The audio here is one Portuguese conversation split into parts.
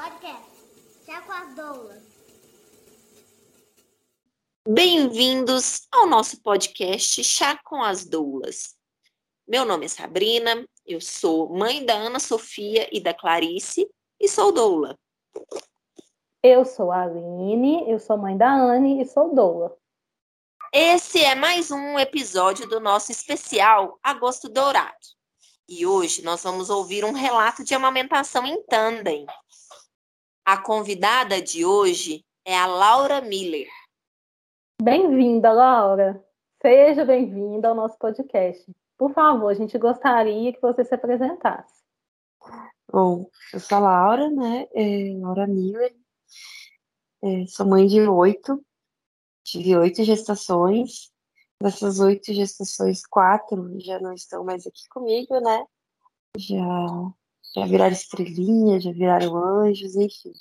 Podcast. Chá com as doulas. Bem-vindos ao nosso podcast Chá com as Doulas. Meu nome é Sabrina, eu sou mãe da Ana Sofia e da Clarice e sou doula. Eu sou a Aline, eu sou mãe da Anne e sou doula. Esse é mais um episódio do nosso especial Agosto Dourado. E hoje nós vamos ouvir um relato de amamentação em tandem. A convidada de hoje é a Laura Miller. Bem-vinda, Laura. Seja bem-vinda ao nosso podcast. Por favor, a gente gostaria que você se apresentasse. Bom, eu sou a Laura, né? É, Laura Miller. É, sou mãe de oito Tive oito gestações. Dessas oito gestações, quatro já não estão mais aqui comigo, né? Já, já viraram estrelinha, já viraram anjos, enfim.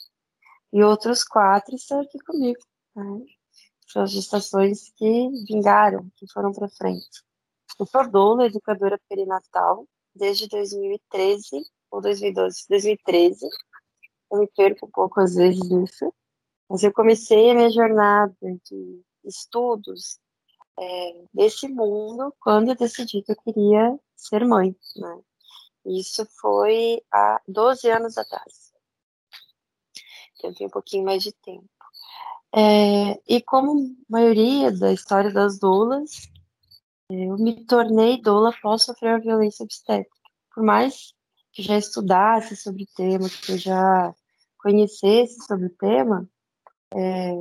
E outros quatro estão aqui comigo. Né? São as gestações que vingaram, que foram para frente. Eu sou doula, educadora perinatal, desde 2013 ou 2012, 2013. Eu me perco um pouco às vezes nisso. Mas eu comecei a minha jornada de estudos é, desse mundo quando eu decidi que eu queria ser mãe, né? Isso foi há 12 anos atrás. Eu tenho um pouquinho mais de tempo. É, e como maioria da história das doulas, eu me tornei doula após sofrer a violência obstétrica. Por mais que já estudasse sobre o tema, que eu já conhecesse sobre o tema, é,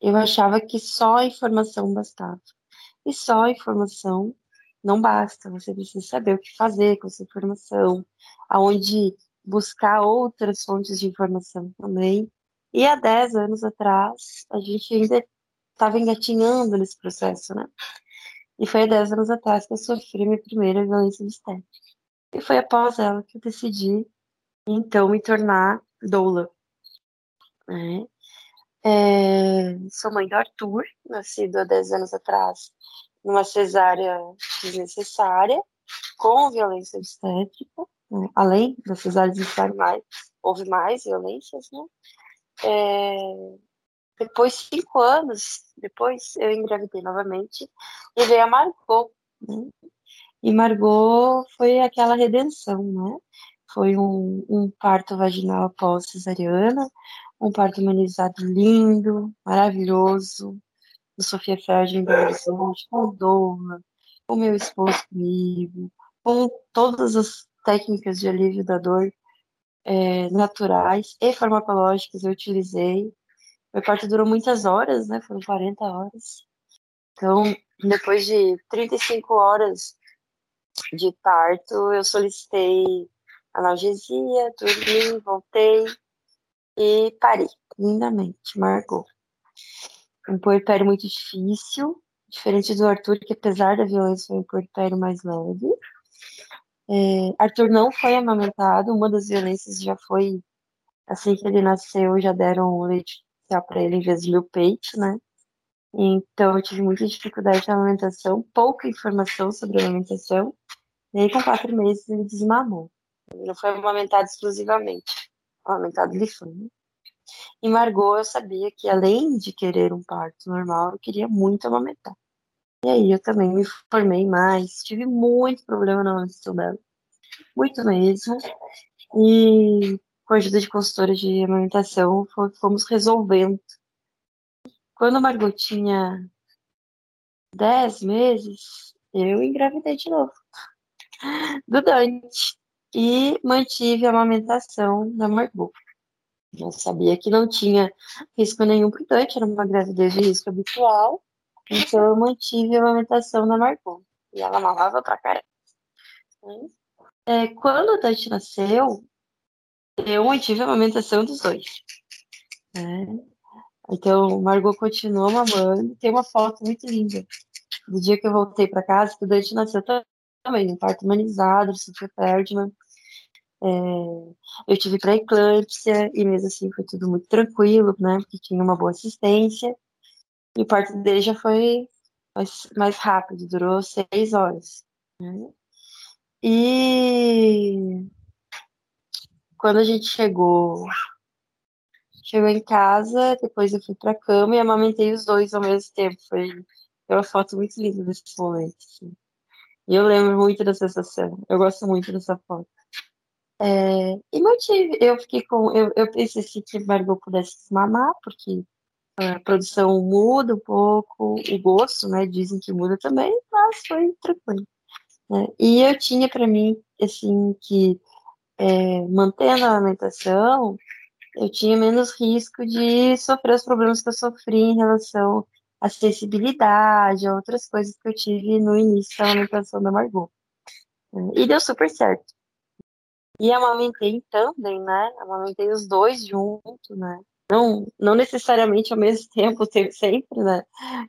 eu achava que só a informação bastava. E só a informação não basta. Você precisa saber o que fazer com essa informação, aonde buscar outras fontes de informação também. E há 10 anos atrás, a gente ainda estava engatinhando nesse processo, né? E foi há 10 anos atrás que eu sofri minha primeira violência obstétrica. E foi após ela que eu decidi, então, me tornar doula. Né? É, sou mãe do Arthur, nascido há 10 anos atrás, numa cesárea desnecessária, com violência obstétrica. Né? Além da cesárea desnecessária, mais, houve mais violências, né? É, depois, cinco anos depois, eu engravidei novamente e veio a Margot. Né? E Margot foi aquela redenção, né? Foi um, um parto vaginal após cesariana, um parto humanizado lindo, maravilhoso, do Sofia Ferdi em Belo Horizonte, com o Douglas, com meu esposo comigo, com todas as técnicas de alívio da dor é, naturais e farmacológicas eu utilizei. Meu parto durou muitas horas, né? Foram 40 horas. Então, depois de 35 horas de parto, eu solicitei analgesia, dormi, voltei, e parei, lindamente, marcou. Um puerpério muito difícil, diferente do Arthur, que apesar da violência foi um puerpério mais leve. É, Arthur não foi amamentado, uma das violências já foi, assim que ele nasceu, já deram o leite para ele em vez de meu peito, né? Então eu tive muita dificuldade na amamentação, pouca informação sobre a amamentação. E aí, com quatro meses, ele desmamou. Ele não foi amamentado exclusivamente amamentado de fome. E Margot, eu sabia que além de querer um parto normal, eu queria muito amamentar. E aí eu também me formei mais, tive muito problema na amamentação dela. Muito mesmo. E com a ajuda de consultora de amamentação, fomos resolvendo. Quando a Margot tinha 10 meses, eu engravidei de novo. Do Dante e mantive a amamentação da Margot. Eu sabia que não tinha risco nenhum por Dante, era uma gravidez de risco habitual, então eu mantive a amamentação da Margot. E ela mamava pra caramba. É, quando a Dante nasceu, eu mantive a amamentação dos dois. Né? Então, Margot continuou mamando. Tem uma foto muito linda do dia que eu voltei para casa, que o Dante nasceu também, um parto humanizado, sofreu Ferdinand. É, eu tive pré-eclâmpsia e mesmo assim foi tudo muito tranquilo, né? Porque tinha uma boa assistência. E o parto dele já foi mais, mais rápido, durou seis horas. Né? E quando a gente chegou, chegou em casa, depois eu fui pra cama e amamentei os dois ao mesmo tempo. Foi uma foto muito linda desse momento. Assim. E eu lembro muito da sensação. Eu gosto muito dessa foto. É, e mantive. Eu fiquei com. Eu, eu pensei assim, que Margot pudesse mamar, porque a produção muda um pouco, o gosto, né? Dizem que muda também, mas foi tranquilo. Né? E eu tinha para mim, assim, que é, mantendo a alimentação, eu tinha menos risco de sofrer os problemas que eu sofri em relação à sensibilidade, a outras coisas que eu tive no início da alimentação da Margot. E deu super certo. E amamentei também, né? Amamentei os dois juntos, né? Não, não necessariamente ao mesmo tempo, sempre, né?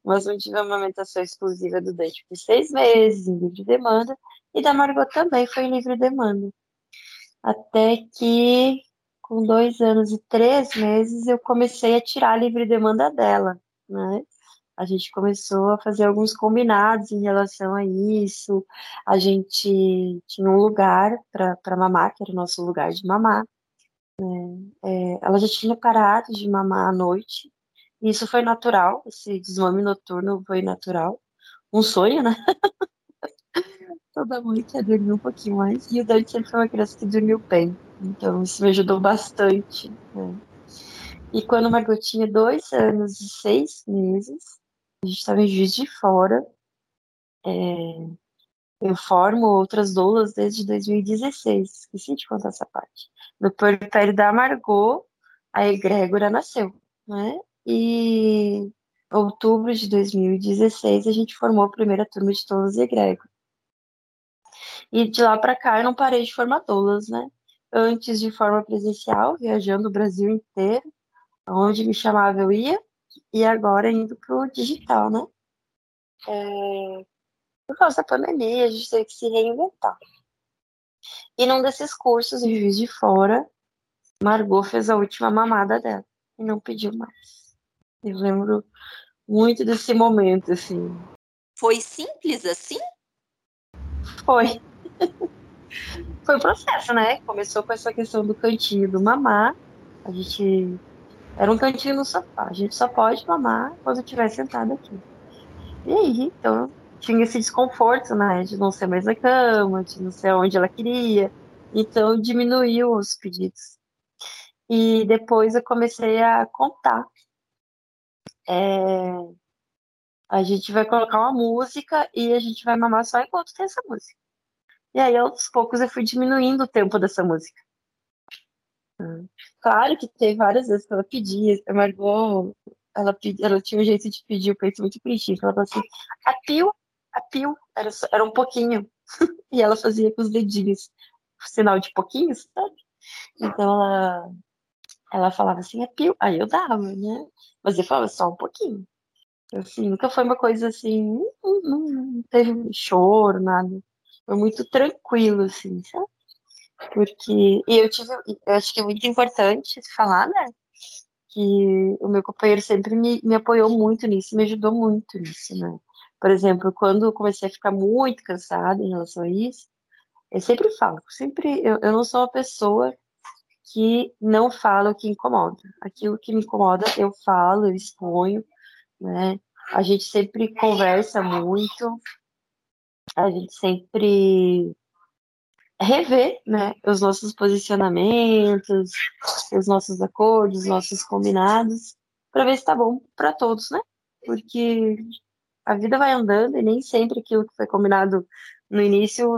Mas eu tive uma amamentação exclusiva do Dante por seis meses, em livre demanda, e da Margot também foi em livre demanda. Até que, com dois anos e três meses, eu comecei a tirar a livre demanda dela, né? A gente começou a fazer alguns combinados em relação a isso. A gente tinha um lugar para mamar, que era o nosso lugar de mamar. Né? É, ela já tinha parado de mamar à noite. E isso foi natural, esse desmame noturno foi natural. Um sonho, né? Toda mãe quer dormir um pouquinho mais. E o Dante sempre foi uma criança que dormiu bem. Então, isso me ajudou bastante. Né? E quando o Margot tinha dois anos e seis meses, a gente estava em Juiz de Fora. É, eu formo outras doulas desde 2016. Esqueci de contar essa parte. No puerpério da Margot, a egrégora nasceu, né? E outubro de 2016 a gente formou a primeira turma de doulas e egrégora. E de lá para cá eu não parei de formar doulas, né? Antes de forma presencial, viajando o Brasil inteiro, onde me chamava eu ia, e agora indo pro digital, né? É... Por causa da pandemia, a gente teve que se reinventar. E num desses cursos, em Juiz de Fora, Margot fez a última mamada dela e não pediu mais. Eu lembro muito desse momento, assim. Foi simples assim? Foi. Foi o processo, né? Começou com essa questão do cantinho do mamar. A gente. Era um cantinho no sofá. A gente só pode mamar quando estiver sentado aqui. E aí, então, tinha esse desconforto, né? De não ser mais na cama, de não ser onde ela queria. Então, diminuiu os pedidos. E depois eu comecei a contar. É... A gente vai colocar uma música e a gente vai mamar só enquanto tem essa música. E aí, aos poucos, eu fui diminuindo o tempo dessa música. Claro que teve várias vezes que ela pedia, a Margot, ela, ela tinha um jeito de pedir o peito muito preenchido. Ela falou assim, a pio, a pio, era, era um pouquinho. e ela fazia com os dedinhos, sinal de pouquinhos, sabe? Então ela, ela falava assim, a pio, aí eu dava, né? Mas eu falava só um pouquinho. Assim, nunca foi uma coisa assim, não, não, não teve choro, nada. Foi muito tranquilo, assim, sabe? Porque e eu tive, eu acho que é muito importante falar, né? Que o meu companheiro sempre me, me apoiou muito nisso, me ajudou muito nisso, né? Por exemplo, quando eu comecei a ficar muito cansada em relação a isso, eu sempre falo, sempre eu, eu não sou uma pessoa que não fala o que incomoda. Aquilo que me incomoda, eu falo, eu exponho, né? A gente sempre conversa muito, a gente sempre rever, né, os nossos posicionamentos, os nossos acordos, os nossos combinados, para ver se tá bom para todos, né? Porque a vida vai andando e nem sempre aquilo que foi combinado no início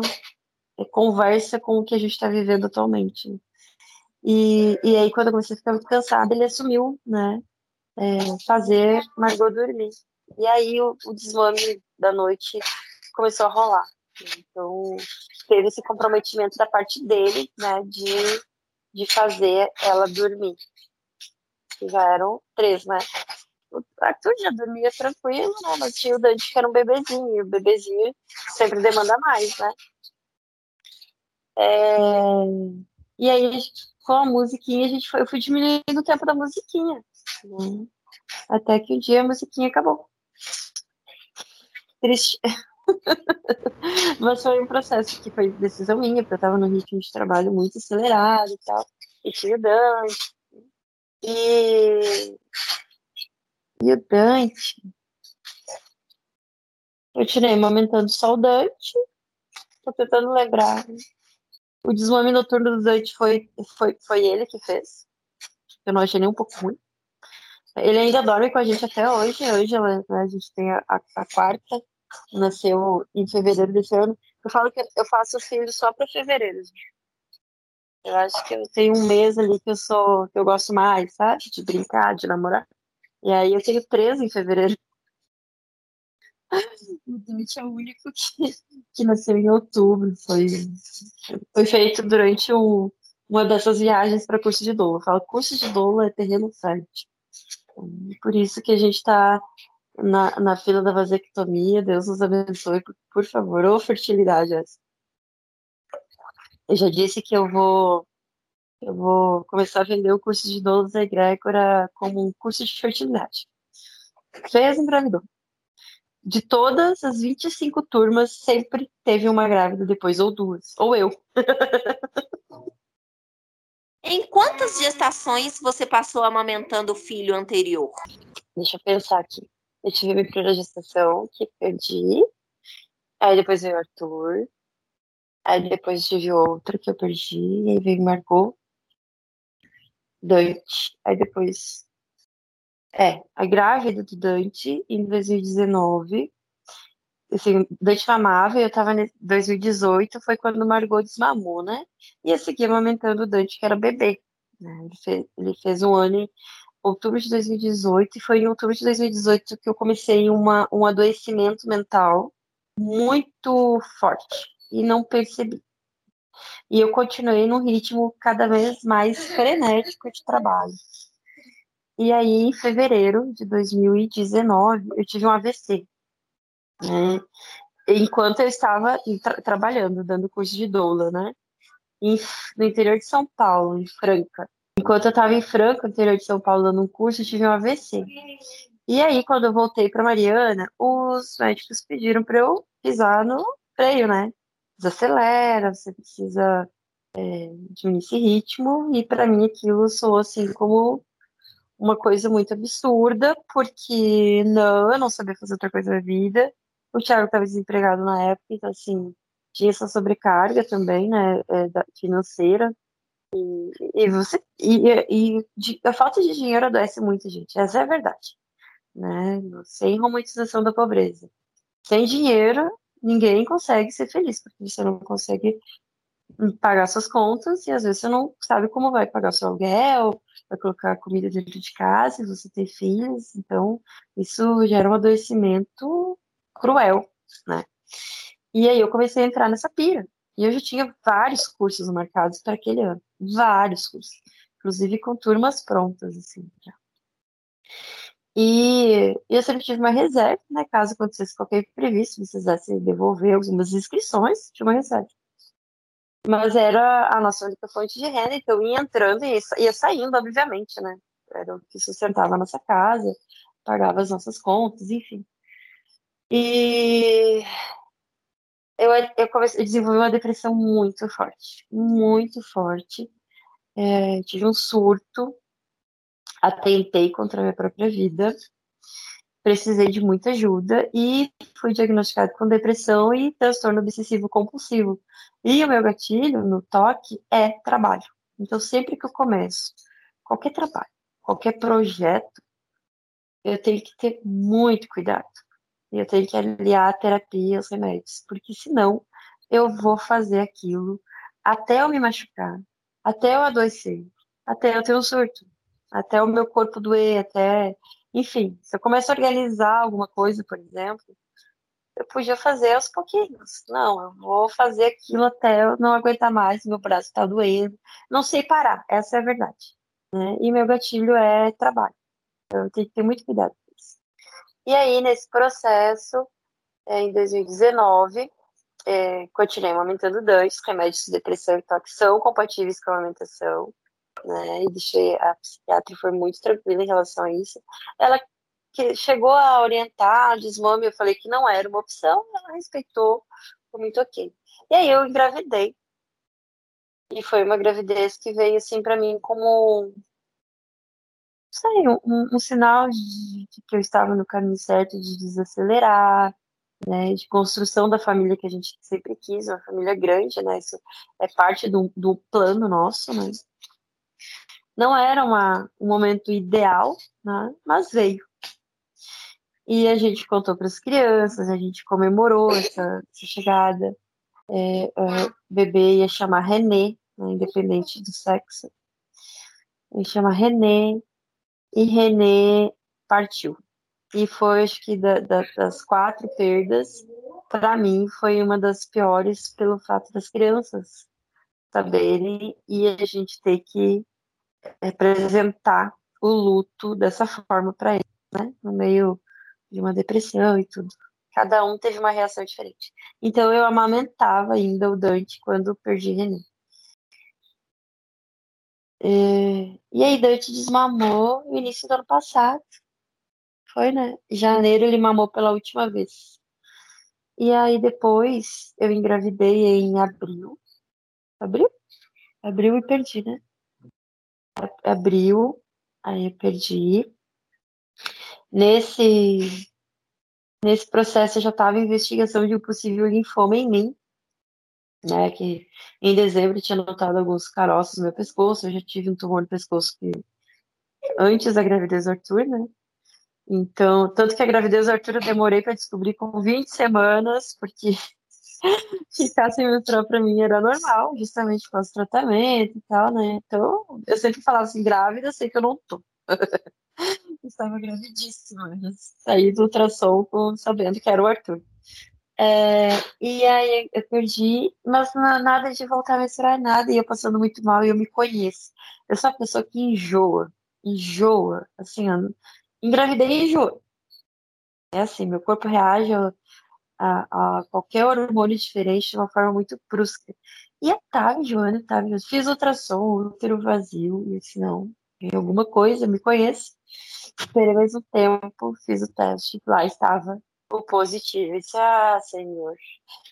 é, conversa com o que a gente está vivendo atualmente. E, e aí, quando eu comecei a ficar muito cansada, ele assumiu, né, é, fazer Margot dormir. E aí, o, o desmame da noite começou a rolar. Então, teve esse comprometimento da parte dele, né, de, de fazer ela dormir. Já eram três, né? O Arthur já dormia tranquilo, né? Mas tinha o Dante que era um bebezinho, e o bebezinho sempre demanda mais, né? É... E aí, com a musiquinha, a gente foi, eu fui diminuindo o tempo da musiquinha. Né? Até que um dia a musiquinha acabou. Triste. Mas foi um processo que foi decisão minha, porque eu estava no ritmo de trabalho muito acelerado e tal. e tinha o Dante. E, e o Dante. Eu tirei amamentando só o Dante. Tô tentando lembrar. O desmame noturno do Dante foi, foi, foi ele que fez. Eu não achei nem um pouco ruim. Ele ainda dorme com a gente até hoje. Hoje né, a gente tem a, a quarta, nasceu em fevereiro desse ano. Eu falo que eu faço filho só para fevereiro. Eu acho que eu tenho um mês ali que eu sou, que eu gosto mais, sabe? De brincar, de namorar. E aí eu tenho três em fevereiro. O Dante é o único que, que nasceu em outubro. Foi, foi feito durante um, uma dessas viagens para curso de doula. Eu falo, curso de doula é terreno fértil. Por isso que a gente está na, na fila da vasectomia. Deus nos abençoe, por, por favor. Ou fertilidade essa. Eu já disse que eu vou eu vou começar a vender o curso de doulas da egrégora como um curso de fertilidade. Fez, engravidou. De todas as 25 turmas, sempre teve uma grávida depois, ou duas, ou eu. Em quantas gestações você passou amamentando o filho anterior? Deixa eu pensar aqui. Eu tive minha primeira gestação, que perdi. Aí depois veio o Arthur. Aí depois tive outra que eu perdi. E aí veio Margot. Dante. Aí depois. É, a grávida do Dante em 2019 assim, Dante mamava e eu tava em 2018, foi quando Margot desmamou, né? E eu segui amamentando o Dante, que era bebê. Né? Ele, fez, ele fez um ano outubro de 2018, e foi em outubro de 2018 que eu comecei uma, um adoecimento mental muito forte, e não percebi. E eu continuei num ritmo cada vez mais frenético de trabalho. E aí, em fevereiro de 2019, eu tive um AVC né? Enquanto eu estava tra trabalhando, dando curso de doula, né? Em, no interior de São Paulo, em Franca. Enquanto eu estava em Franca, interior de São Paulo, dando um curso, eu tive um AVC. E aí, quando eu voltei para Mariana, os médicos pediram para eu pisar no freio, né? Desacelera, você precisa é, diminuir esse ritmo. E para mim aquilo soou assim como uma coisa muito absurda, porque não, eu não sabia fazer outra coisa na vida. O Thiago estava desempregado na época, então, assim, tinha essa sobrecarga também, né, é, financeira. E, e você e, e de, a falta de dinheiro adoece muito, gente. Essa é a verdade, né? Sem romantização da pobreza. Sem dinheiro, ninguém consegue ser feliz, porque você não consegue pagar suas contas e às vezes você não sabe como vai pagar seu aluguel, vai colocar comida dentro de casa, se você tem filhos, então isso gera um adoecimento cruel, né? E aí eu comecei a entrar nessa pira. E eu já tinha vários cursos marcados para aquele ano. Vários cursos. Inclusive com turmas prontas, assim, já. E eu sempre tive uma reserva, né? Caso acontecesse qualquer imprevisto, precisasse devolver algumas inscrições, tinha uma reserva. Mas era a nossa única fonte de renda, então ia entrando e ia saindo, obviamente, né? Era o que sustentava a nossa casa, pagava as nossas contas, enfim. E eu, eu, comecei, eu desenvolvi uma depressão muito forte, muito forte. É, tive um surto, atentei contra a minha própria vida, precisei de muita ajuda e fui diagnosticado com depressão e transtorno obsessivo compulsivo. E o meu gatilho no toque é trabalho. Então, sempre que eu começo qualquer trabalho, qualquer projeto, eu tenho que ter muito cuidado eu tenho que aliar a terapia aos remédios, porque senão eu vou fazer aquilo até eu me machucar, até eu adoecer, até eu ter um surto, até o meu corpo doer, até. Enfim, se eu começo a organizar alguma coisa, por exemplo, eu podia fazer aos pouquinhos. Não, eu vou fazer aquilo até eu não aguentar mais, meu braço está doendo. Não sei parar, essa é a verdade. Né? E meu gatilho é trabalho. Então, eu tenho que ter muito cuidado. E aí, nesse processo, é, em 2019, é, continuei amamentando dois remédios de depressão e toque compatíveis com a amamentação, né? E deixei, a psiquiatra foi muito tranquila em relação a isso. Ela que chegou a orientar desmame, eu falei que não era uma opção, ela respeitou, foi muito ok. E aí eu engravidei E foi uma gravidez que veio assim para mim como sei, um, um sinal de, de que eu estava no caminho certo de desacelerar, né, de construção da família que a gente sempre quis, uma família grande, né, isso é parte do, do plano nosso, né. Não era uma, um momento ideal, né, mas veio. E a gente contou para as crianças, a gente comemorou essa, essa chegada. É, o bebê ia chamar René, né, independente do sexo. Ele chama René, e René partiu. E foi, acho que, da, da, das quatro perdas, para mim, foi uma das piores pelo fato das crianças saberem e a gente ter que representar o luto dessa forma para eles, né? No meio de uma depressão e tudo. Cada um teve uma reação diferente. Então eu amamentava ainda o Dante quando perdi René. É, e aí, Dante desmamou no início do ano passado. Foi, né? Em janeiro ele mamou pela última vez. E aí depois eu engravidei em abril. Abril? Abril e perdi, né? Abril, aí eu perdi. Nesse, nesse processo eu já estava em investigação de um possível linfoma em mim né? Que em dezembro tinha notado alguns caroços no meu pescoço, eu já tive um tumor no pescoço que antes da gravidez do Arthur, né? Então, tanto que a gravidez do Arthur eu demorei para descobrir com 20 semanas, porque ficar sem menstruar para mim era normal, justamente com o tratamento e tal, né? Então, eu sempre falava assim, grávida, sei que eu não tô. Estava gravidíssima, saí do ultrassom sabendo que era o Arthur. É, e aí eu perdi, mas nada de voltar a menstruar, nada, e eu passando muito mal, e eu me conheço. Eu sou a pessoa que enjoa, enjoa, assim, eu engravidei e enjoa. É assim, meu corpo reage a, a, a, qualquer hormônio diferente de uma forma muito brusca. E eu tava enjoando, tava enjoando. Fiz ultrassom, útero vazio, e disse, não, tem alguma coisa, me conheço. Esperei mais um tempo, fiz o teste, lá estava o positivo. Eu disse, ah, senhor.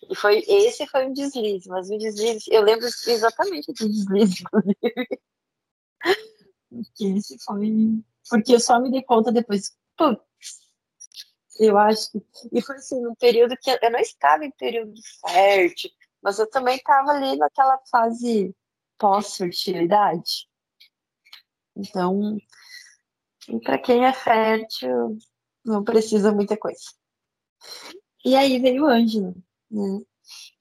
E foi, esse foi um deslize, mas um deslize, eu lembro exatamente do deslize, inclusive. Esse foi. Porque eu só me dei conta depois. Putz, eu acho que. E foi assim, um período que eu não estava em período fértil, mas eu também estava ali naquela fase pós-fertilidade. Então, para quem é fértil, não precisa muita coisa. E aí veio Ângela, né?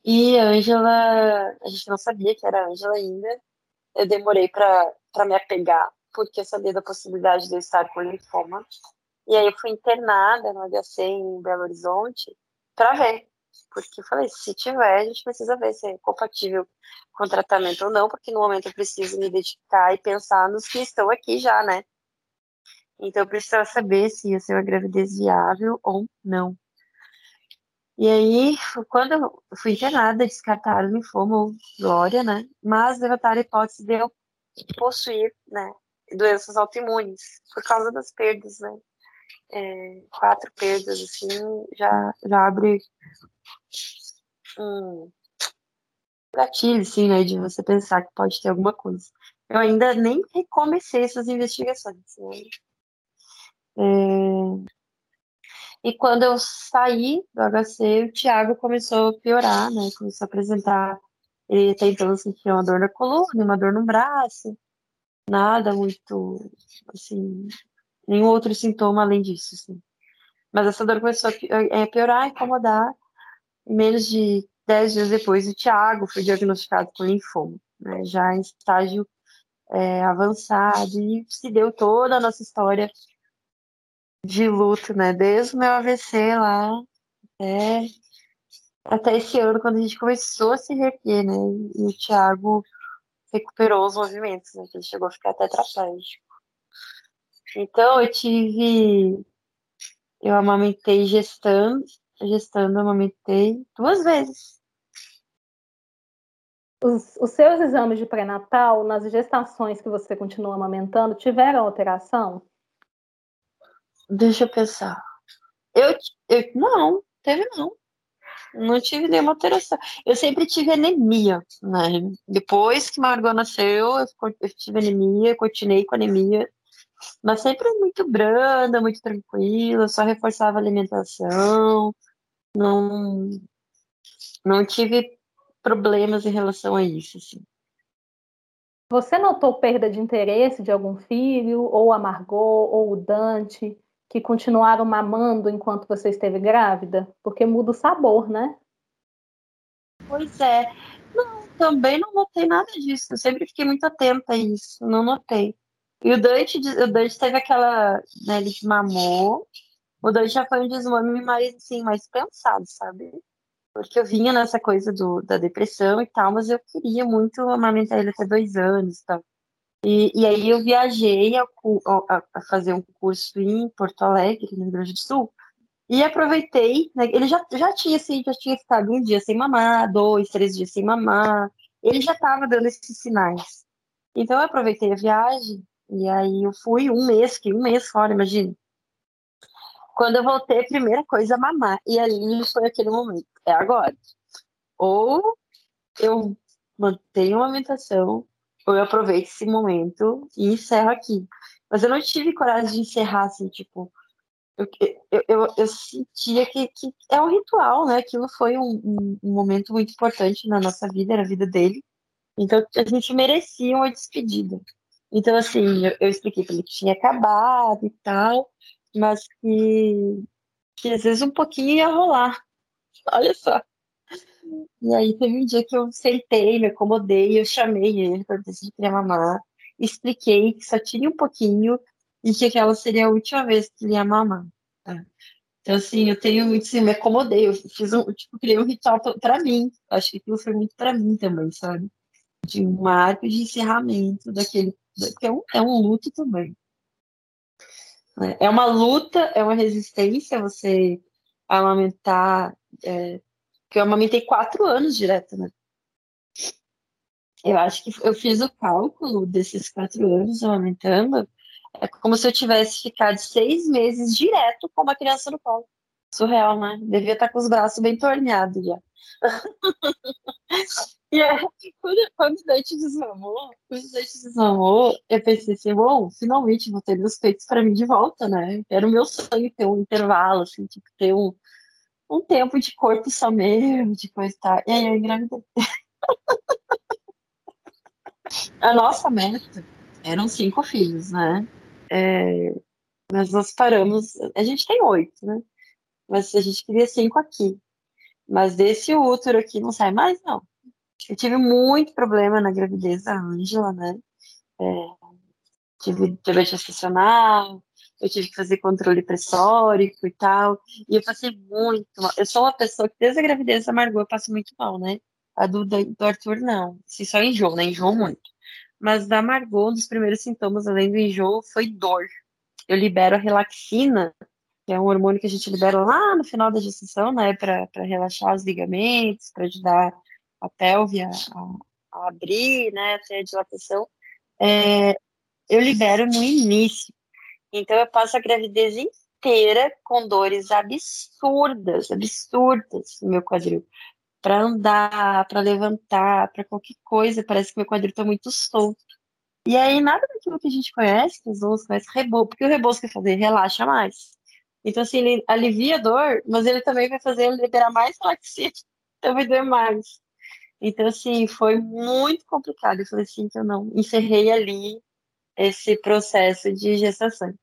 E Ângela, a gente não sabia que era Ângela ainda. Eu demorei para me apegar, porque eu sabia da possibilidade de eu estar com linfoma. E aí eu fui internada no HC em Belo Horizonte para ver. Porque eu falei, se tiver, a gente precisa ver se é compatível com tratamento ou não, porque no momento eu preciso me dedicar e pensar nos que estão aqui já, né? Então eu precisava saber se ia ser uma gravidez viável ou não. E aí, quando eu fui internada, descartaram linfoma ou glória, né? Mas levantaram a hipótese de eu possuir, né? Doenças autoimunes, por causa das perdas, né? É, quatro perdas, assim, já, já abre um gatilho, assim, né? De você pensar que pode ter alguma coisa. Eu ainda nem recomecei essas investigações, né? É, e quando eu saí do HC, o Thiago começou a piorar, né? Começou a apresentar. Ele até então sentia uma dor na coluna, uma dor no braço. Nada muito, assim, nenhum outro sintoma além disso, assim. Mas essa dor começou a piorar, a incomodar. Menos de 10 dias depois, o Thiago foi diagnosticado com linfoma, né? Já em estágio é, avançado. E se deu toda a nossa história de luto, né? Desde o meu AVC lá até, até esse ano, quando a gente começou a se reerguer, né? E o Thiago recuperou os movimentos, né? Ele chegou a ficar tetraplégico. Então, eu tive. Eu amamentei gestando, gestando, amamentei duas vezes. Os, os seus exames de pré-natal, nas gestações que você continua amamentando, tiveram alteração? Deixa eu pensar. Eu, eu não, teve não. não tive nenhuma alteração. Eu sempre tive anemia, né? Depois que Margot nasceu, eu, tive anemia, continuei com anemia, mas sempre muito branda, muito tranquila, só reforçava a alimentação, não, não tive problemas em relação a isso, assim. Você notou perda de interesse de algum filho, ou a Margot, ou o Dante, que continuaram mamando enquanto você esteve grávida? Porque muda o sabor, né? Pois é. Não, também não notei nada disso. Eu sempre fiquei muito atenta a isso. Não notei. E o Dante, o Dante teve aquela. Né, ele mamou. O Dante já foi um desmame mais, assim, mais pensado, sabe? Porque eu vinha nessa coisa do, da depressão e tal, mas eu queria muito amamentar ele até dois anos e tal. E, e aí eu viajei a, a, a, fazer um curso em Porto Alegre, no Rio Grande do Sul, e aproveitei, né, ele já, já tinha assim, já tinha ficado um dia sem mamar, dois, três dias sem mamar, ele já estava dando esses sinais. Então eu aproveitei a viagem, e aí eu fui um mês, que um mês fora, imagina. Quando eu voltei, a primeira coisa, mamar. E ali foi aquele momento, é agora. Ou eu mantenho a alimentação, ou eu aproveito esse momento e encerro aqui. Mas eu não tive coragem de encerrar assim, tipo. Eu, eu, eu, eu sentia que, que, é um ritual, né? Aquilo foi um, um, um, momento muito importante na nossa vida, na vida dele. Então a gente merecia uma despedida. Então, assim, eu, eu expliquei para ele que tinha acabado e tal, mas que, que às vezes um pouquinho ia rolar. Olha só. E aí teve um dia que eu sentei, me acomodei, eu chamei ele para decidir que queria mamar, expliquei que só tinha um pouquinho e que aquela seria a última vez que ele ia mamar. Tá? Então, assim, eu tenho muito, assim, me acomodei, eu fiz um, tipo, criei um ritual para mim. Acho que aquilo foi muito para mim também, sabe? De um marco de encerramento daquele, que é um, é um luto também. É uma luta, é uma resistência você amamentar é, porque eu amamentei quatro anos direto, né? Eu acho que eu fiz o cálculo desses quatro anos amamentando. É como se eu tivesse ficado seis meses direto com uma criança no colo. Surreal, né? Devia estar com os braços bem torneados já. e aí, quando, quando o Dante desmamou, quando o desmamou, eu pensei assim, bom, finalmente vou ter meus peitos para mim de volta, né? Era o meu sonho ter um intervalo, assim, tipo, ter um, um tempo de corpo só mesmo, de coisa e tal. E aí eu engravidei. a nossa meta eram cinco filhos, né? É, mas nós paramos. A gente tem oito, né? Mas a gente queria cinco aqui. Mas desse útero aqui não sai mais, não. Eu tive muito problema na gravidez da Ângela, né? É, tive diabetes gestacional, eu tive que fazer controle pressórico e tal. E eu passei muito mal. Eu sou uma pessoa que desde a gravidez da Margot eu passo muito mal, né? A do, do Arthur, não. Se só enjoo, né? Enjoo muito. Mas da Margot, um dos primeiros sintomas, além do enjoo, foi dor. Eu libero a relaxina, que é um hormônio que a gente libera lá no final da gestação, né? Para relaxar os ligamentos, para ajudar a pelve a, a, a, abrir, né? Até a dilatação. É, eu libero no início. Então eu passo a gravidez inteira com dores absurdas, absurdas no meu quadril. Para andar, para levantar, para qualquer coisa, parece que meu quadril está muito solto. E aí nada daquilo que a gente conhece, que os outros conhecem, reboço, porque o reboço quer fazer relaxa mais. Então, assim, ele alivia a dor, mas ele também vai fazer liberar mais laxina, então vai doer mais. Então, assim, foi muito complicado. Eu falei assim, que eu não encerrei ali esse processo de gestação.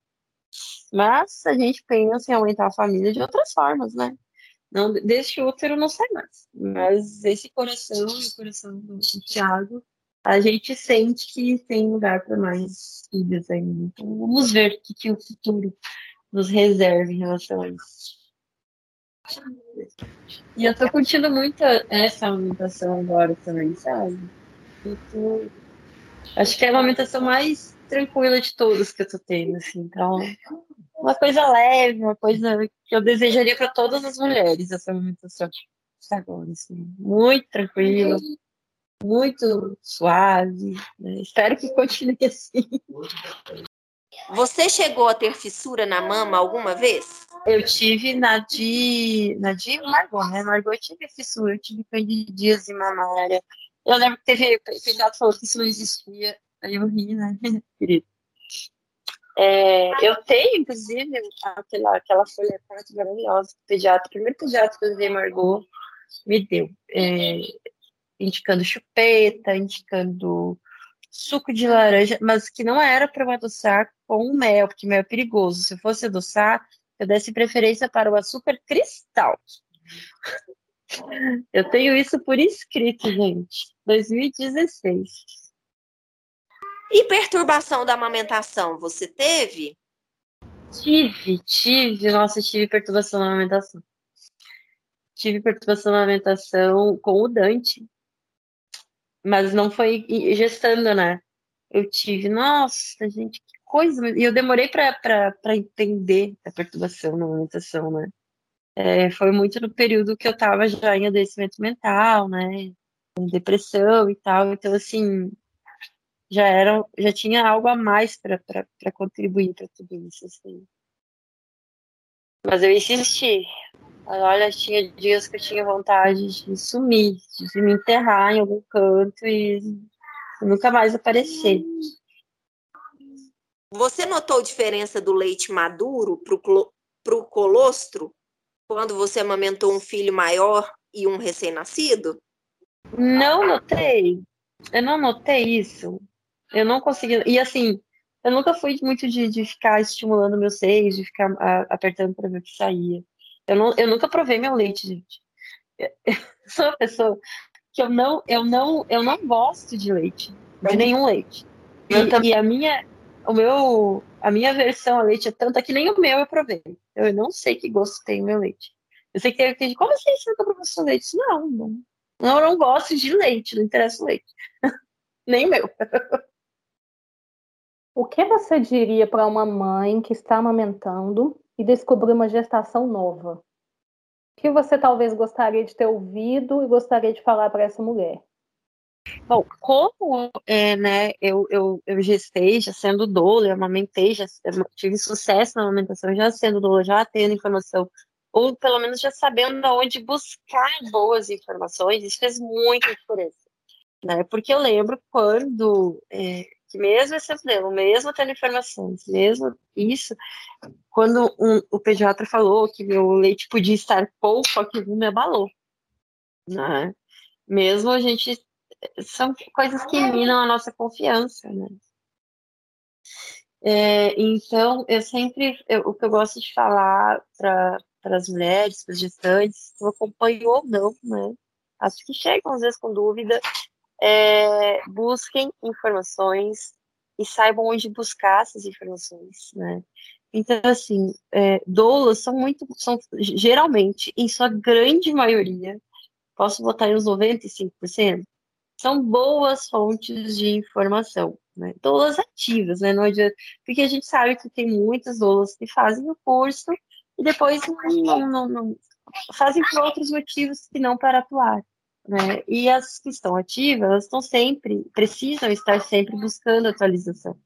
Mas a gente pensa em aumentar a família de outras formas, né? Não, desse útero não sai mais. Mas esse coração o coração do Thiago, a gente sente que tem lugar para mais filhos ainda. Então vamos ver o que, que o futuro nos reserva em relação a isso. E eu tô curtindo muito essa alimentação agora também, sabe? Tô... Acho que é a alimentação mais tranquila de todas que eu tô tendo, assim. Então, uma coisa leve, uma coisa que eu desejaria para todas as mulheres, essa alimentação agora, assim. Muito tranquila, muito suave. Né? Espero que continue assim. Você chegou a ter fissura na mama alguma vez? Eu tive na de. Na de Margot, né? Margot eu tive fissura, eu tive candidíase mamária. Eu lembro que teve. O pediatra falou que isso não existia. Aí eu ri, né, querido? É, eu tenho, inclusive, aquela, aquela folha 4 maravilhosa que o pediatra, o primeiro pediatra que eu usei Margot me deu. É, indicando chupeta, indicando suco de laranja, mas que não era para eu adoçar com mel, porque mel é perigoso. Se fosse adoçar, eu desse preferência para o açúcar cristal. Eu tenho isso por escrito, gente. 2016. E perturbação da amamentação, você teve? Tive, tive. Nossa, tive perturbação na amamentação. Tive perturbação na amamentação com o Dante. Mas não foi gestando, né? Eu tive, nossa, gente, que coisa. E eu demorei para entender a perturbação na amamentação, né? É, foi muito no período que eu estava já em adoecimento mental, né? Em depressão e tal. Então, assim, já era, já tinha algo a mais para contribuir para tudo isso, assim. Mas eu insisti. Olha, tinha dias que eu tinha vontade de sumir, de me enterrar em algum canto e nunca mais aparecer. Você notou diferença do leite maduro para o colostro quando você amamentou um filho maior e um recém-nascido? Não notei. Eu não notei isso. Eu não consegui. E assim, eu nunca fui muito de, de ficar estimulando meus seios, de ficar a, apertando para ver o que saía. Eu, não, eu nunca provei meu leite, gente. Eu sou uma pessoa que eu não, eu não, eu não gosto de leite, de nenhum leite. E, e, a minha, o meu, a minha versão a leite é tanta que nem o meu eu provei. Eu não sei que gosto tem o meu leite. Eu sei que tem gente, como assim você nunca provou seu leite? Não, não, não, eu não gosto de leite, não interessa o leite. nem meu. O que você diria para uma mãe que está amamentando e descobriu uma gestação nova? O que você talvez gostaria de ter ouvido e gostaria de falar para essa mulher? Bom, como é, né, eu, eu, eu gestei, já sendo doula, eu amamentei, já tive sucesso na amamentação, já sendo doula, já tendo informação, ou pelo menos já sabendo aonde buscar boas informações, isso fez muita diferença. Né? Porque eu lembro quando é, que mesmo esse modelo, mesmo tendo informações, mesmo isso, quando um, o pediatra falou que meu leite podia estar pouco, aquilo me abalou. Né? Mesmo a gente. São coisas que minam a nossa confiança, né? É, então, eu sempre. Eu, o que eu gosto de falar para as mulheres, para as gestantes, eu acompanho ou não, né? As que chegam às vezes com dúvida, é, busquem informações e saibam onde buscar essas informações, né? Então, assim, é, doulas são muito, são geralmente, em sua grande maioria, posso botar em uns 95%, são boas fontes de informação, né? Doulas ativas, né? Não adianta, porque a gente sabe que tem muitas doulas que fazem o curso e depois não, não, não fazem por outros motivos que não para atuar. Né? E as que estão ativas, elas estão sempre, precisam estar sempre buscando atualização.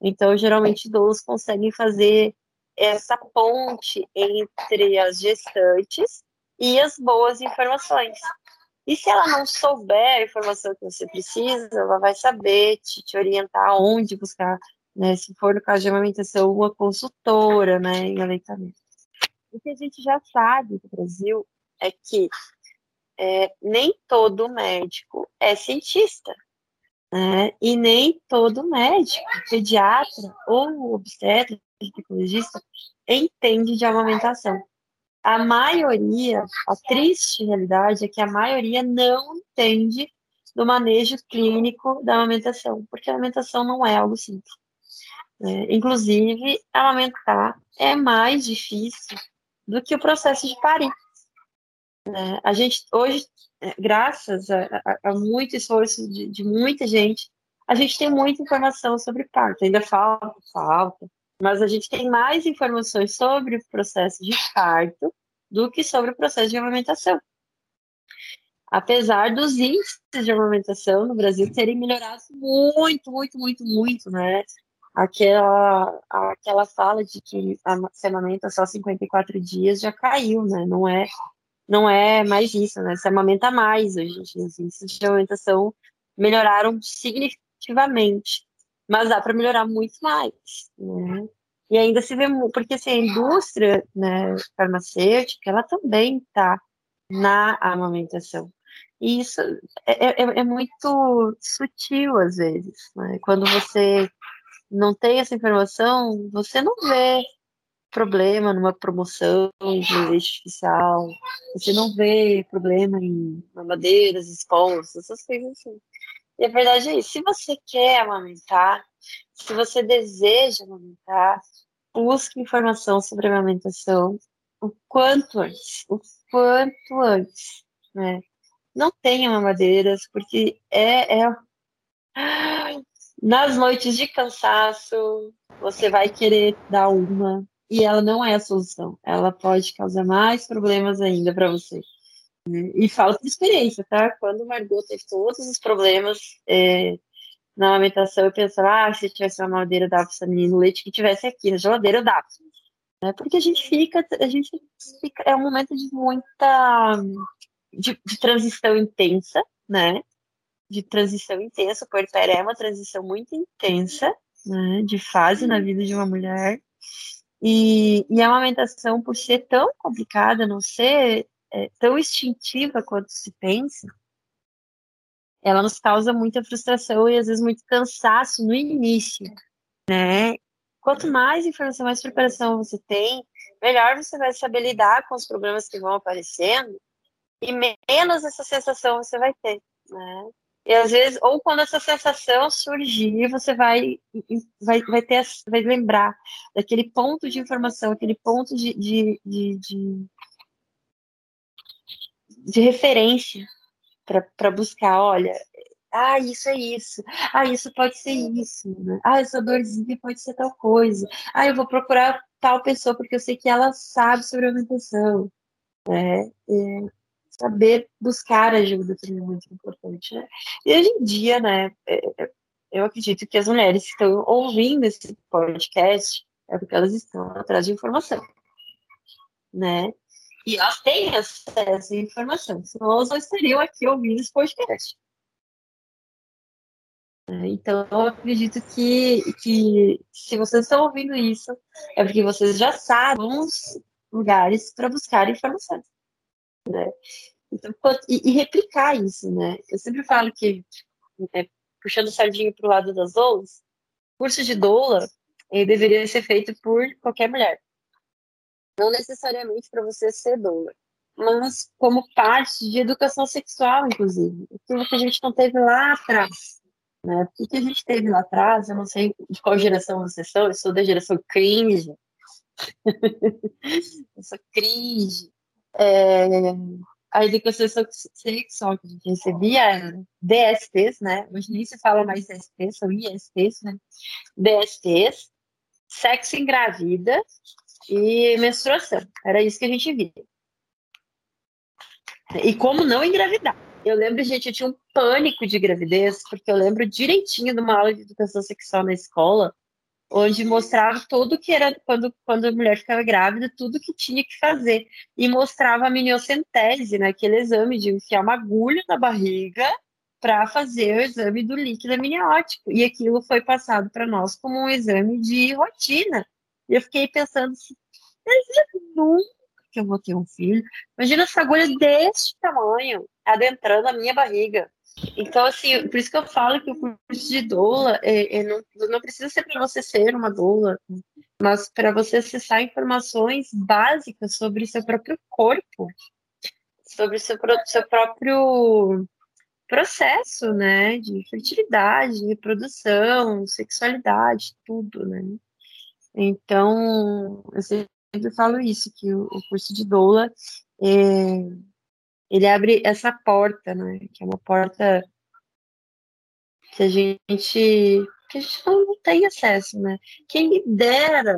Então, geralmente, idosos conseguem fazer essa ponte entre as gestantes e as boas informações. E se ela não souber a informação que você precisa, ela vai saber te, te orientar onde buscar, né? Se for no caso de amamentação, uma consultora, né, em aleitamento. O que a gente já sabe no Brasil é que é, nem todo médico é cientista. Né? E nem todo médico, pediatra ou obstetra, ginecologista, entende de amamentação. A maioria, a triste realidade é que a maioria não entende do manejo clínico da amamentação, porque a amamentação não é algo simples. É, inclusive, amamentar é mais difícil do que o processo de parir. Né? A gente, hoje, é, graças a, a, a muito esforço de, de, muita gente, a gente tem muita informação sobre parto. Ainda falta, falta, mas a gente tem mais informações sobre o processo de parto do que sobre o processo de amamentação. Apesar dos índices de amamentação no Brasil terem melhorado muito, muito, muito, muito, né? aquela, aquela fala de que a amamenta só 54 dias já caiu, né? Não é, não é mais isso, né? Se amamenta mais hoje em dia. Os índices de amamentação melhoraram significativamente, mas dá para melhorar muito mais, né? E ainda se vê, porque assim, a indústria né, farmacêutica, ela também está na amamentação. E isso é, é, é, muito sutil às vezes, né? Quando você não tem essa informação, você não vê problema numa promoção de leite artificial, você não vê problema em mamadeiras expostas, essas coisas assim. E a verdade é isso, se você quer amamentar, se você deseja amamentar, busque informação sobre amamentação o quanto antes, o quanto antes, né? Não tenha mamadeiras, porque é, é nas noites de cansaço, você vai querer dar uma e ela não é a solução. Ela pode causar mais problemas ainda para você. E falta de experiência, tá? Quando Margot teve todos os problemas é, na alimentação, eu pensava, ah, se tivesse uma madeira, dava para essa menina leite que tivesse aqui na geladeira, eu dava. Né? Porque a gente fica, a gente fica, é um momento de muita, de, de transição intensa, né? de transição intensa, puerpério é uma transição muito intensa, né, de fase na vida de uma mulher, e, e a amamentação, por ser tão complicada, não ser é, tão instintiva quanto se pensa, ela nos causa muita frustração e às vezes muito cansaço no início, né? Quanto mais informação, mais preparação você tem, melhor você vai saber lidar com os problemas que vão aparecendo e menos essa sensação você vai ter, né? E às vezes, ou quando essa sensação surgir, você vai, vai, vai, ter, vai lembrar daquele ponto de informação, aquele ponto de, de, de, de, de referência para buscar, olha, ah, isso é isso, ah, isso pode ser isso, né? ah, essa dorzinha pode ser tal coisa, ah, eu vou procurar tal pessoa porque eu sei que ela sabe sobre a alimentação, né? É, saber buscar ajuda também é muito importante, né? E hoje em dia, né, é, é, eu acredito que as mulheres que estão ouvindo esse podcast é porque elas estão atrás de informação, né? E elas têm acesso à informação, senão elas não estariam aqui ouvindo esse podcast. Então, eu acredito que, que se vocês estão ouvindo isso, é porque vocês já sabem os lugares para buscar informações né? Então, e, e, replicar isso, né? Eu sempre falo que, é, puxando o sardinho para o lado das doulas, curso de doula deveria ser feito por qualquer mulher. Não necessariamente para você ser doula, mas como parte de educação sexual, inclusive. Aquilo que a gente não teve lá atrás. Né? O que a gente teve lá atrás, eu não sei de qual geração vocês são, eu sou da geração cringe. eu sou cringe é, a educação sexual que a gente recebia DSTs, né? Hoje nem se fala mais DSTs, são ISTs, né? DSTs, sexo engravida e menstruação. Era isso que a gente via. E como não engravidar. Eu lembro, gente, eu tinha um pânico de gravidez, porque eu lembro direitinho de uma aula de educação sexual na escola, onde mostrava tudo que era quando, quando a mulher ficava grávida, tudo que tinha que fazer. E mostrava a miniocentese, né, aquele exame de enfiar uma agulha na barriga para fazer o exame do líquido amniótico. E aquilo foi passado para nós como um exame de rotina. E eu fiquei pensando assim, nunca que eu vou ter um filho. Imagina essa agulha desse tamanho adentrando a minha barriga. Então, assim, por isso que eu falo que o curso de doula é, é não, não precisa ser para você ser uma doula, mas para você acessar informações básicas sobre seu próprio corpo, sobre seu, seu próprio processo, né, de fertilidade, reprodução, sexualidade, tudo, né. Então, eu sempre falo isso, que o, o curso de doula é, ele abre essa porta, né? Que é uma porta que a gente que a gente não tem acesso, né? Quem me dera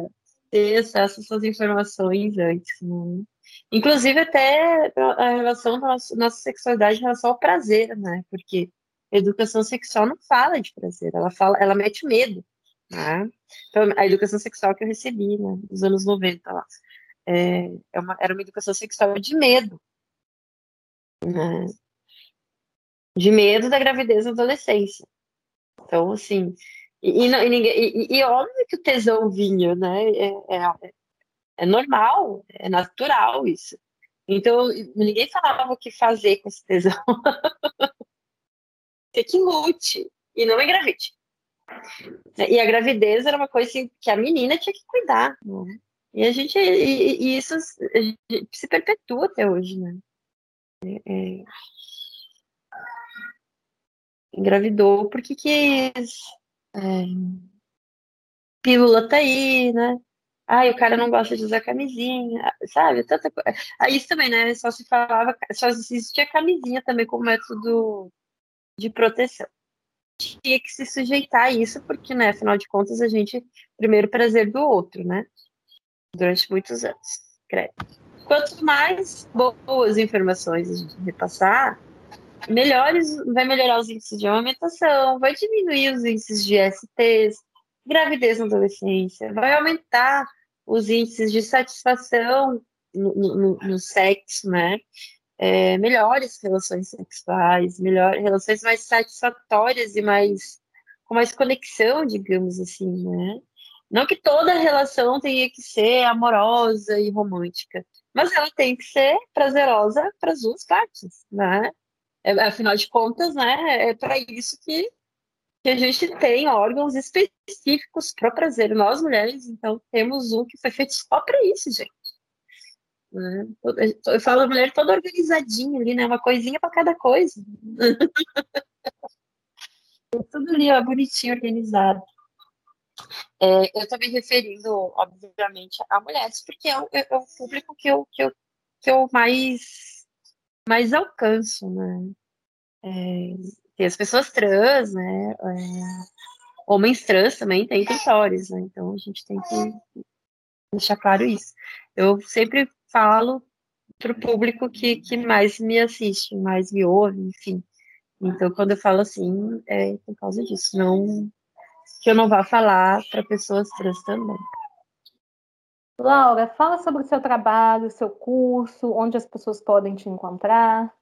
ter acesso a essas informações antes, né? Inclusive até a relação da nossa, sexualidade em relação ao prazer, né? Porque educação sexual não fala de prazer, ela fala, ela mete medo. Né? Então, a educação sexual que eu recebi, né, nos anos 90 lá, é, é uma, era uma educação sexual de medo. Né? De medo da gravidez na adolescência. Então, assim, e, e, e, e, óbvio que o tesão vinha, né? É, é, é, normal, é natural isso. Então, ninguém falava o que fazer com esse tesão. Tem que lute e não engravide. E a gravidez era uma coisa assim, que a menina tinha que cuidar. Né? E a gente, e, e isso se perpetua até hoje, né? É, é... Engravidou porque quis. É... Pílula tá aí, né? Ai, o cara não gosta de usar camisinha, sabe? Tanta coisa. Aí isso também, né? Só se falava, só existia camisinha também como método de proteção. Tinha que se sujeitar a isso, porque, né, afinal de contas, a gente, primeiro prazer do outro, né? Durante muitos anos. Credo. Quanto mais boas informações a gente repassar, melhores, vai melhorar os índices de amamentação, vai diminuir os índices de STs, gravidez na adolescência, vai aumentar os índices de satisfação no, no, no sexo, né? É, melhores relações sexuais, melhores relações mais satisfatórias e mais com mais conexão, digamos assim, né? Não que toda relação tenha que ser amorosa e romântica, mas ela tem que ser prazerosa para as duas partes, né? É, afinal de contas, né? É para isso que que a gente tem órgãos específicos para prazer. Nós, mulheres, então, temos um que foi feito só para isso, gente. Né? Eu falo mulher toda organizadinha ali, né? Uma coisinha para cada coisa. Tudo ali, ó, bonitinho, organizado. É, eu estou me referindo, obviamente, a mulheres, porque é o, é o público que eu, que eu, que eu mais, mais alcanço, né? É, tem as pessoas trans, né? É, homens trans também têm clitóris, né? Então a gente tem que deixar claro isso. Eu sempre falo para o público que, que mais me assiste, mais me ouve, enfim. Então, quando eu falo assim, é por causa disso. Não que eu não vá falar para pessoas trans também. Laura, fala sobre o seu trabalho, o seu curso, onde as pessoas podem te encontrar.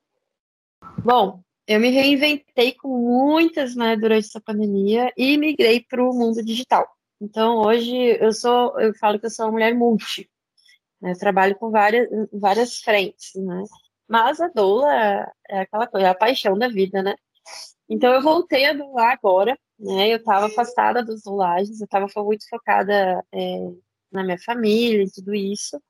Bom, eu me reinventei com muitas, né, durante essa pandemia e migrei para o mundo digital. Então, hoje eu sou, eu falo que eu sou uma mulher multi. Né, eu trabalho com várias, várias frentes, né? Mas a doula é aquela coisa, é a paixão da vida, né? Então eu voltei a doular agora, né? Eu estava afastada das doulagens, eu estava muito focada é, na minha família e tudo isso.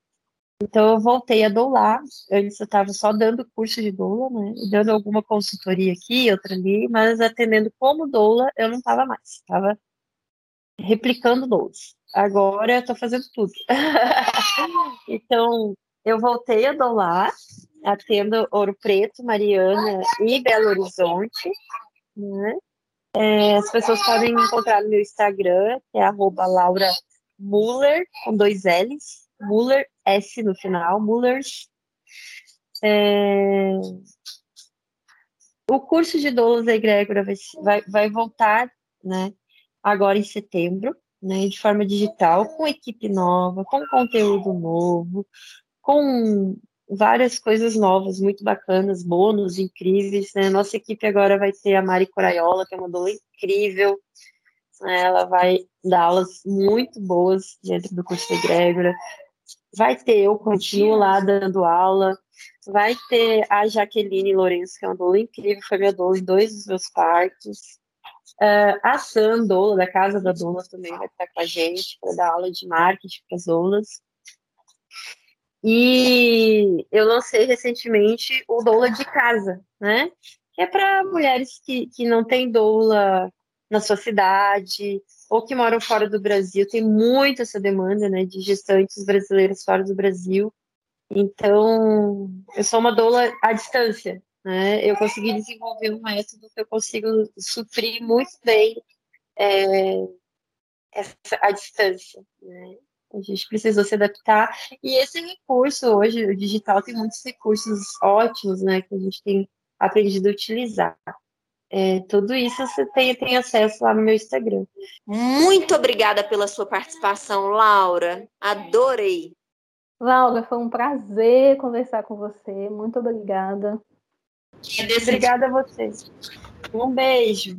Então eu voltei a doular. Antes eu estava só dando curso de doula, né? Dando alguma consultoria aqui, outra ali, mas atendendo como doula eu não estava mais. Estava replicando doulas. Agora eu estou fazendo tudo. então eu voltei a doular, atendo Ouro Preto, Mariana e Belo Horizonte. Né? É, as pessoas podem encontrar no meu Instagram, que é arroba Laura Muller, com dois L's. Muller, S no final, Mullers. É... O curso de doulas egrégora vai, vai, vai voltar, né, agora em setembro, né, de forma digital, com equipe nova, com conteúdo novo, com várias coisas novas, muito bacanas, bônus incríveis. Né? Nossa equipe agora vai ter a Mari Coraiola, que é uma doula incrível. Ela vai dar aulas muito boas dentro do curso de egrégora. Vai ter eu, continuo lá dando aula. Vai ter a Jaqueline Lourenço, que é uma doula incrível, foi minha doula em dois dos meus partos. Uh, a Sam, doula da Casa da Doula, também vai estar com a gente para dar aula de marketing para as doulas. E eu lancei recentemente o doula de casa, né? Que é para mulheres que, que não têm doula na sua cidade, ou que moram fora do Brasil, tem muito essa demanda, né, de gestantes brasileiros fora do Brasil. Então, eu sou uma doula à distância, né? Eu consegui desenvolver um método que eu consigo suprir muito bem é, essa, a distância, né? A gente precisou se adaptar. E esse recurso hoje, o digital, tem muitos recursos ótimos, né? Que a gente tem aprendido a utilizar. É, tudo isso você tem, tem acesso lá no meu Instagram. Muito obrigada pela sua participação, Laura. Adorei. Laura, foi um prazer conversar com você. Muito obrigada. Obrigada a vocês. Um beijo.